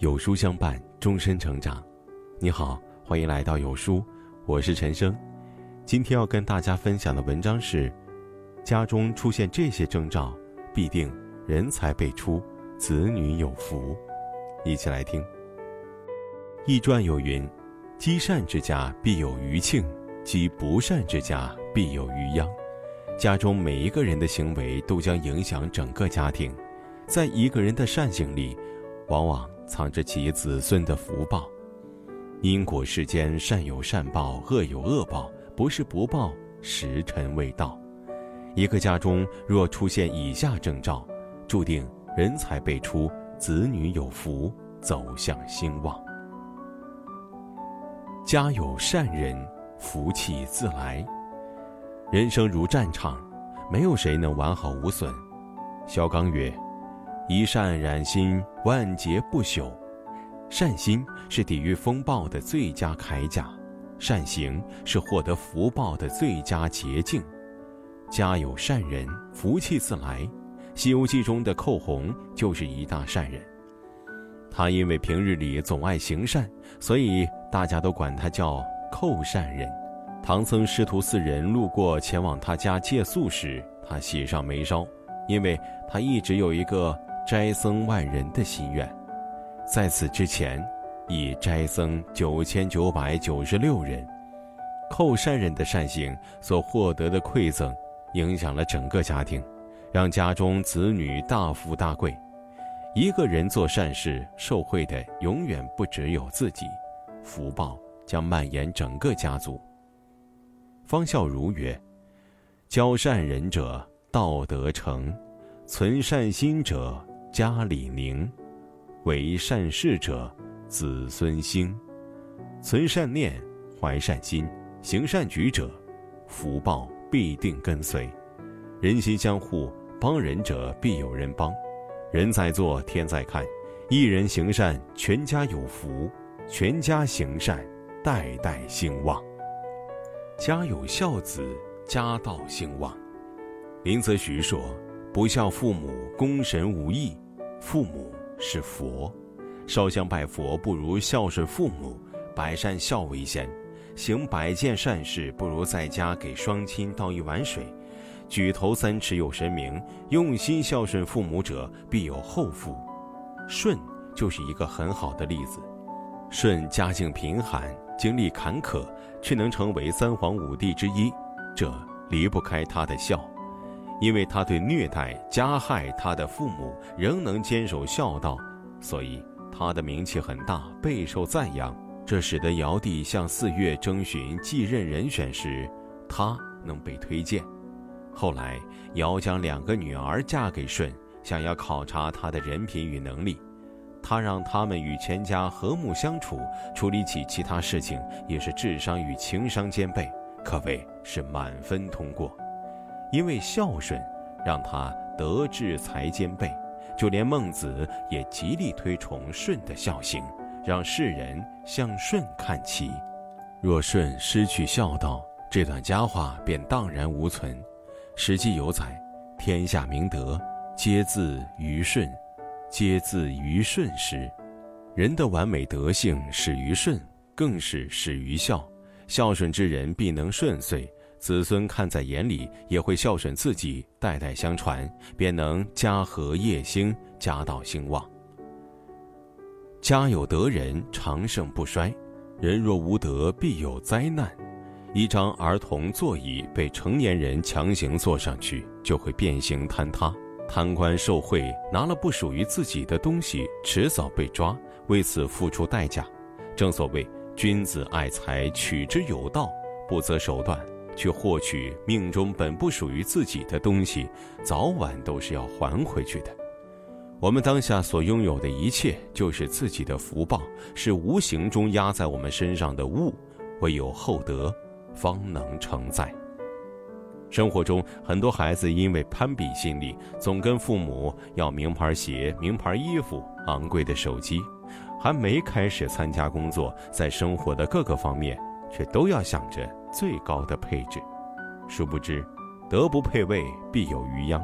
有书相伴，终身成长。你好，欢迎来到有书，我是陈生。今天要跟大家分享的文章是：家中出现这些征兆，必定人才辈出，子女有福。一起来听。《易传》有云：“积善之家必有余庆，积不善之家必有余殃。”家中每一个人的行为都将影响整个家庭，在一个人的善行里，往往。藏着其子孙的福报，因果世间善有善报，恶有恶报，不是不报，时辰未到。一个家中若出现以下征兆，注定人才辈出，子女有福，走向兴旺。家有善人，福气自来。人生如战场，没有谁能完好无损。小刚曰。一善染心，万劫不朽。善心是抵御风暴的最佳铠甲，善行是获得福报的最佳捷径。家有善人，福气自来。《西游记》中的寇洪就是一大善人，他因为平日里总爱行善，所以大家都管他叫寇善人。唐僧师徒四人路过前往他家借宿时，他喜上眉梢，因为他一直有一个。斋僧万人的心愿，在此之前，已斋僧九千九百九十六人。寇善人的善行所获得的馈赠，影响了整个家庭，让家中子女大富大贵。一个人做善事，受惠的永远不只有自己，福报将蔓延整个家族。方孝孺曰：“交善人者，道德成；存善心者。”家里宁，为善事者，子孙兴；存善念，怀善心，行善举者，福报必定跟随。人心相护，帮人者必有人帮。人在做，天在看。一人行善，全家有福；全家行善，代代兴旺。家有孝子，家道兴旺。林则徐说。不孝父母，功神无益。父母是佛，烧香拜佛不如孝顺父母。百善孝为先，行百件善事不如在家给双亲倒一碗水。举头三尺有神明，用心孝顺父母者必有后福。舜就是一个很好的例子。舜家境贫寒，经历坎坷，却能成为三皇五帝之一，这离不开他的孝。因为他对虐待、加害他的父母仍能坚守孝道，所以他的名气很大，备受赞扬。这使得尧帝向四岳征询继任人选时，他能被推荐。后来，尧将两个女儿嫁给舜，想要考察他的人品与能力。他让他们与全家和睦相处，处理起其他事情也是智商与情商兼备，可谓是满分通过。因为孝顺，让他德智才兼备，就连孟子也极力推崇舜的孝行，让世人向舜看齐。若舜失去孝道，这段佳话便荡然无存。《史记》有载：“天下明德，皆自于舜，皆自于舜时。”人的完美德性始于舜，更是始于孝。孝顺之人必能顺遂。子孙看在眼里，也会孝顺自己，代代相传，便能家和业兴，家道兴旺。家有德人，长盛不衰；人若无德，必有灾难。一张儿童座椅被成年人强行坐上去，就会变形坍塌。贪官受贿拿了不属于自己的东西，迟早被抓，为此付出代价。正所谓，君子爱财，取之有道，不择手段。去获取命中本不属于自己的东西，早晚都是要还回去的。我们当下所拥有的一切，就是自己的福报，是无形中压在我们身上的物。唯有厚德，方能承载。生活中，很多孩子因为攀比心理，总跟父母要名牌鞋、名牌衣服、昂贵的手机，还没开始参加工作，在生活的各个方面，却都要想着。最高的配置，殊不知，德不配位，必有余殃。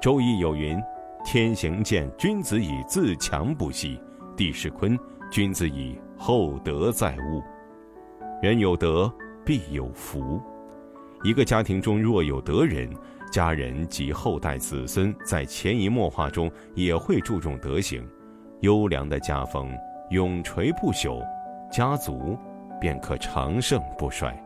周易有云：“天行健，君子以自强不息；地势坤，君子以厚德载物。人有德，必有福。一个家庭中若有德人，家人及后代子孙在潜移默化中也会注重德行，优良的家风永垂不朽，家族便可长盛不衰。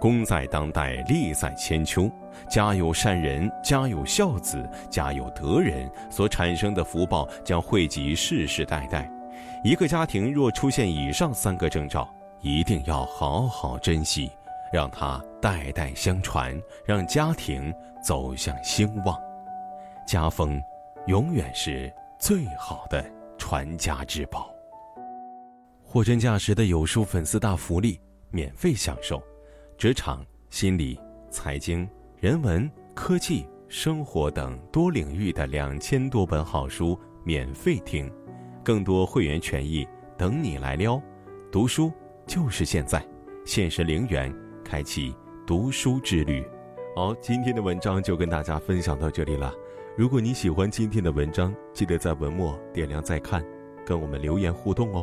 功在当代，利在千秋。家有善人，家有孝子，家有德人，所产生的福报将惠及世世代代。一个家庭若出现以上三个征兆，一定要好好珍惜，让它代代相传，让家庭走向兴旺。家风，永远是最好的传家之宝。货真价实的有书粉丝大福利，免费享受。职场、心理、财经、人文、科技、生活等多领域的两千多本好书免费听，更多会员权益等你来撩。读书就是现在，限时零元开启读书之旅。好，今天的文章就跟大家分享到这里了。如果你喜欢今天的文章，记得在文末点亮再看，跟我们留言互动哦。